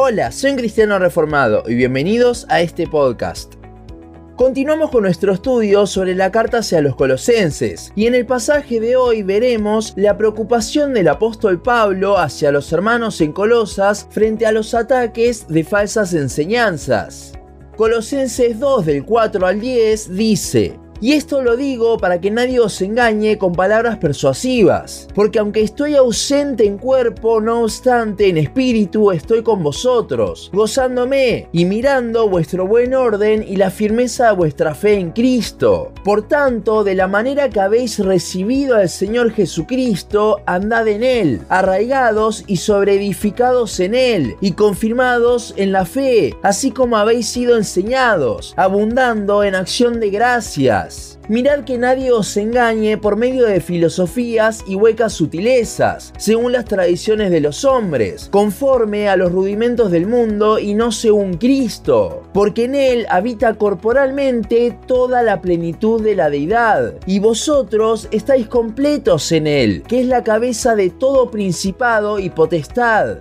Hola, soy un cristiano reformado y bienvenidos a este podcast. Continuamos con nuestro estudio sobre la carta hacia los colosenses y en el pasaje de hoy veremos la preocupación del apóstol Pablo hacia los hermanos en Colosas frente a los ataques de falsas enseñanzas. Colosenses 2 del 4 al 10 dice, y esto lo digo para que nadie os engañe con palabras persuasivas, porque aunque estoy ausente en cuerpo, no obstante en espíritu estoy con vosotros, gozándome y mirando vuestro buen orden y la firmeza de vuestra fe en Cristo. Por tanto, de la manera que habéis recibido al Señor Jesucristo, andad en Él, arraigados y sobreedificados en Él, y confirmados en la fe, así como habéis sido enseñados, abundando en acción de gracias Mirad que nadie os engañe por medio de filosofías y huecas sutilezas, según las tradiciones de los hombres, conforme a los rudimentos del mundo y no según Cristo, porque en él habita corporalmente toda la plenitud de la deidad, y vosotros estáis completos en él, que es la cabeza de todo principado y potestad.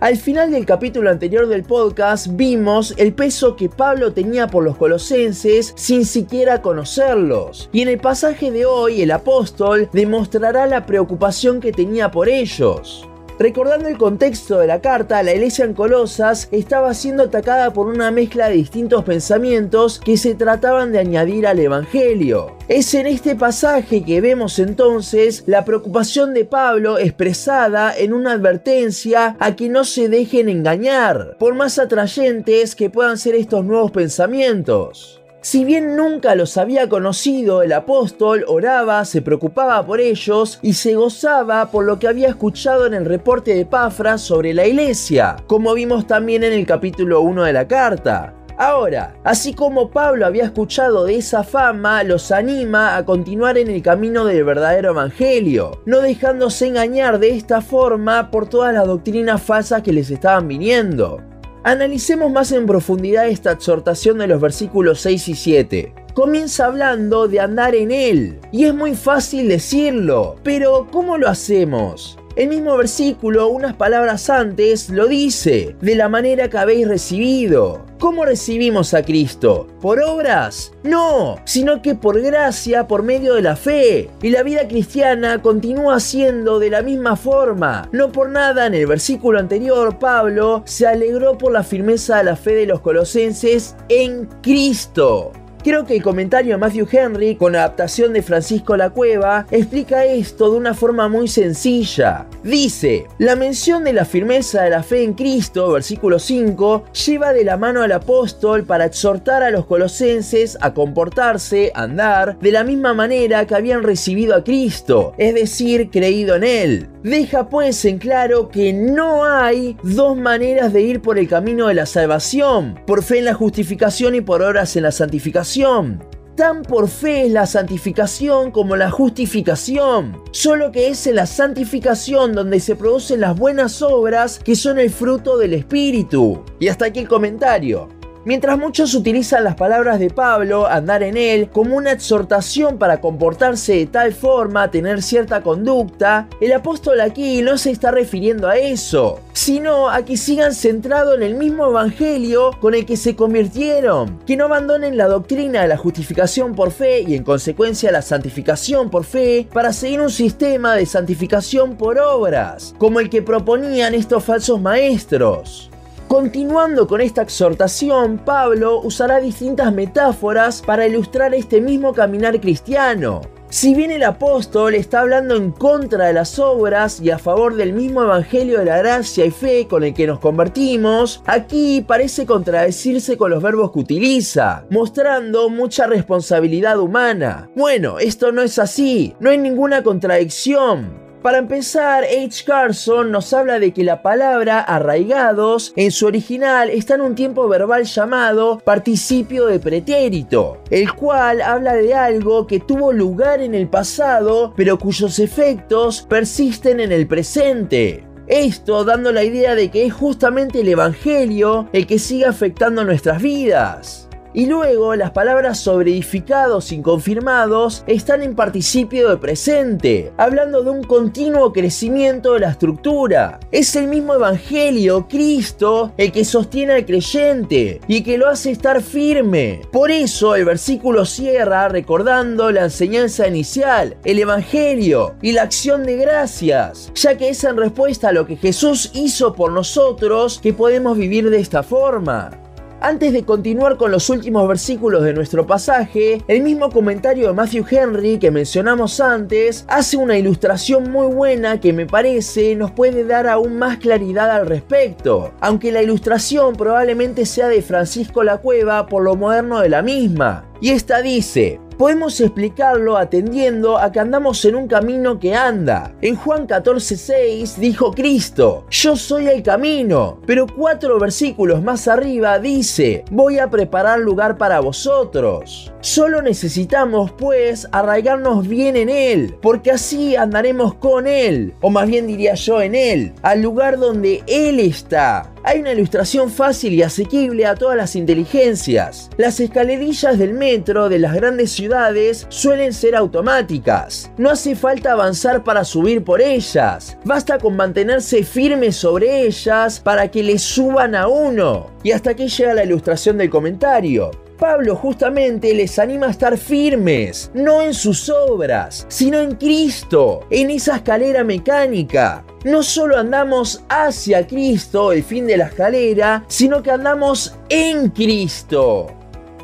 Al final del capítulo anterior del podcast vimos el peso que Pablo tenía por los colosenses sin siquiera conocerlos. Y en el pasaje de hoy el apóstol demostrará la preocupación que tenía por ellos. Recordando el contexto de la carta, la iglesia en Colosas estaba siendo atacada por una mezcla de distintos pensamientos que se trataban de añadir al Evangelio. Es en este pasaje que vemos entonces la preocupación de Pablo expresada en una advertencia a que no se dejen engañar, por más atrayentes que puedan ser estos nuevos pensamientos. Si bien nunca los había conocido, el apóstol oraba, se preocupaba por ellos y se gozaba por lo que había escuchado en el reporte de Pafra sobre la iglesia, como vimos también en el capítulo 1 de la carta. Ahora, así como Pablo había escuchado de esa fama, los anima a continuar en el camino del verdadero evangelio, no dejándose engañar de esta forma por todas las doctrinas falsas que les estaban viniendo. Analicemos más en profundidad esta exhortación de los versículos 6 y 7. Comienza hablando de andar en Él, y es muy fácil decirlo, pero ¿cómo lo hacemos? El mismo versículo, unas palabras antes, lo dice, de la manera que habéis recibido. ¿Cómo recibimos a Cristo? ¿Por obras? No, sino que por gracia, por medio de la fe. Y la vida cristiana continúa siendo de la misma forma. No por nada en el versículo anterior Pablo se alegró por la firmeza de la fe de los colosenses en Cristo. Creo que el comentario de Matthew Henry, con adaptación de Francisco La Cueva, explica esto de una forma muy sencilla. Dice, la mención de la firmeza de la fe en Cristo, versículo 5, lleva de la mano al apóstol para exhortar a los colosenses a comportarse, andar, de la misma manera que habían recibido a Cristo, es decir, creído en Él. Deja pues en claro que no hay dos maneras de ir por el camino de la salvación, por fe en la justificación y por obras en la santificación. Tan por fe es la santificación como la justificación, solo que es en la santificación donde se producen las buenas obras que son el fruto del Espíritu. Y hasta aquí el comentario. Mientras muchos utilizan las palabras de Pablo, andar en él, como una exhortación para comportarse de tal forma, tener cierta conducta, el apóstol aquí no se está refiriendo a eso, sino a que sigan centrados en el mismo evangelio con el que se convirtieron, que no abandonen la doctrina de la justificación por fe y en consecuencia la santificación por fe para seguir un sistema de santificación por obras, como el que proponían estos falsos maestros. Continuando con esta exhortación, Pablo usará distintas metáforas para ilustrar este mismo caminar cristiano. Si bien el apóstol está hablando en contra de las obras y a favor del mismo evangelio de la gracia y fe con el que nos convertimos, aquí parece contradecirse con los verbos que utiliza, mostrando mucha responsabilidad humana. Bueno, esto no es así, no hay ninguna contradicción. Para empezar, H. Carson nos habla de que la palabra arraigados en su original está en un tiempo verbal llamado participio de pretérito, el cual habla de algo que tuvo lugar en el pasado pero cuyos efectos persisten en el presente. Esto dando la idea de que es justamente el Evangelio el que sigue afectando nuestras vidas. Y luego las palabras sobre edificados y confirmados están en participio de presente, hablando de un continuo crecimiento de la estructura. Es el mismo Evangelio, Cristo, el que sostiene al creyente y que lo hace estar firme. Por eso el versículo cierra recordando la enseñanza inicial, el Evangelio y la acción de gracias, ya que es en respuesta a lo que Jesús hizo por nosotros que podemos vivir de esta forma. Antes de continuar con los últimos versículos de nuestro pasaje, el mismo comentario de Matthew Henry que mencionamos antes hace una ilustración muy buena que me parece nos puede dar aún más claridad al respecto, aunque la ilustración probablemente sea de Francisco la Cueva por lo moderno de la misma. Y esta dice, podemos explicarlo atendiendo a que andamos en un camino que anda. En Juan 14:6 dijo Cristo, yo soy el camino, pero cuatro versículos más arriba dice, voy a preparar lugar para vosotros. Solo necesitamos pues arraigarnos bien en Él, porque así andaremos con Él, o más bien diría yo en Él, al lugar donde Él está. Hay una ilustración fácil y asequible a todas las inteligencias. Las escalerillas del metro de las grandes ciudades suelen ser automáticas. No hace falta avanzar para subir por ellas. Basta con mantenerse firme sobre ellas para que le suban a uno. Y hasta aquí llega la ilustración del comentario. Pablo justamente les anima a estar firmes, no en sus obras, sino en Cristo, en esa escalera mecánica. No solo andamos hacia Cristo, el fin de la escalera, sino que andamos en Cristo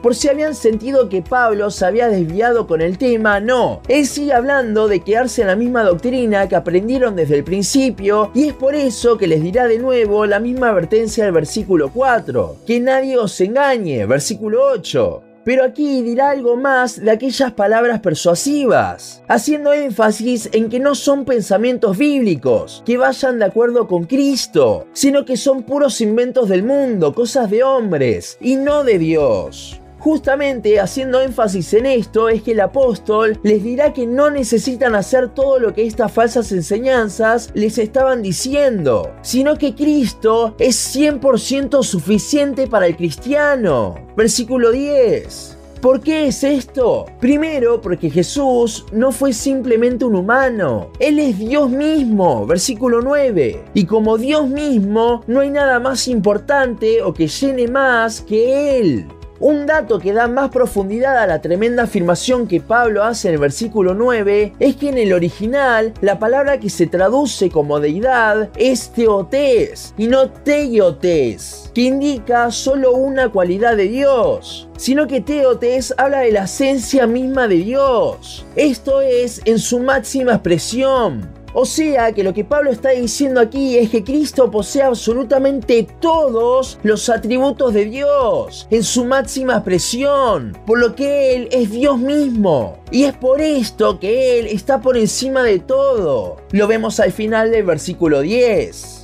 por si habían sentido que Pablo se había desviado con el tema, no. Él sigue hablando de quedarse en la misma doctrina que aprendieron desde el principio y es por eso que les dirá de nuevo la misma advertencia del versículo 4. Que nadie os engañe, versículo 8. Pero aquí dirá algo más de aquellas palabras persuasivas, haciendo énfasis en que no son pensamientos bíblicos, que vayan de acuerdo con Cristo, sino que son puros inventos del mundo, cosas de hombres, y no de Dios. Justamente haciendo énfasis en esto es que el apóstol les dirá que no necesitan hacer todo lo que estas falsas enseñanzas les estaban diciendo, sino que Cristo es 100% suficiente para el cristiano. Versículo 10. ¿Por qué es esto? Primero, porque Jesús no fue simplemente un humano. Él es Dios mismo, versículo 9. Y como Dios mismo, no hay nada más importante o que llene más que Él. Un dato que da más profundidad a la tremenda afirmación que Pablo hace en el versículo 9 es que en el original la palabra que se traduce como deidad es teotes y no teiotes, que indica solo una cualidad de Dios, sino que teotes habla de la esencia misma de Dios. Esto es en su máxima expresión. O sea que lo que Pablo está diciendo aquí es que Cristo posee absolutamente todos los atributos de Dios en su máxima expresión, por lo que Él es Dios mismo. Y es por esto que Él está por encima de todo. Lo vemos al final del versículo 10.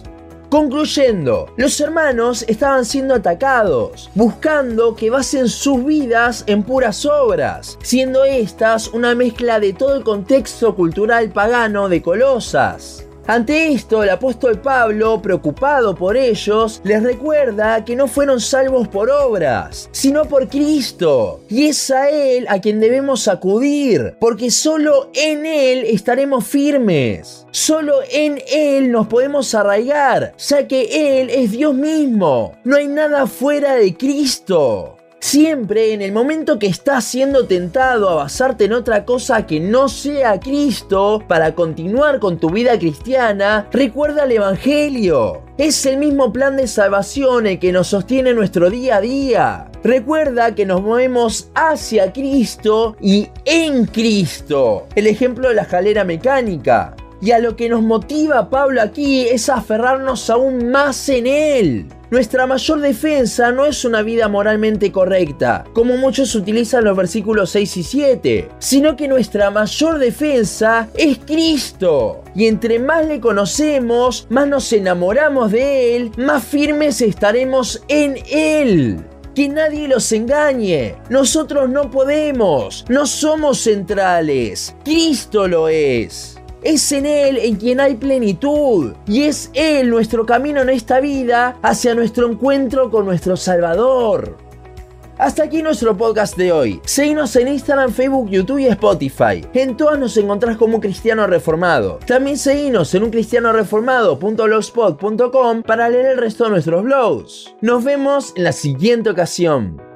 Concluyendo, los hermanos estaban siendo atacados, buscando que basen sus vidas en puras obras, siendo estas una mezcla de todo el contexto cultural pagano de Colosas. Ante esto, el apóstol Pablo, preocupado por ellos, les recuerda que no fueron salvos por obras, sino por Cristo. Y es a Él a quien debemos acudir, porque solo en Él estaremos firmes. Solo en Él nos podemos arraigar, ya que Él es Dios mismo. No hay nada fuera de Cristo. Siempre en el momento que estás siendo tentado a basarte en otra cosa que no sea Cristo para continuar con tu vida cristiana, recuerda el Evangelio. Es el mismo plan de salvación el que nos sostiene nuestro día a día. Recuerda que nos movemos hacia Cristo y en Cristo. El ejemplo de la escalera mecánica. Y a lo que nos motiva Pablo aquí es aferrarnos aún más en Él. Nuestra mayor defensa no es una vida moralmente correcta, como muchos utilizan los versículos 6 y 7, sino que nuestra mayor defensa es Cristo. Y entre más le conocemos, más nos enamoramos de Él, más firmes estaremos en Él. Que nadie los engañe. Nosotros no podemos. No somos centrales. Cristo lo es. Es en Él en quien hay plenitud. Y es Él nuestro camino en esta vida hacia nuestro encuentro con nuestro Salvador. Hasta aquí nuestro podcast de hoy. Seguinos en Instagram, Facebook, YouTube y Spotify. En todas nos encontrás como un cristiano reformado. También seguinos en uncristianoreformado.blogspot.com para leer el resto de nuestros blogs. Nos vemos en la siguiente ocasión.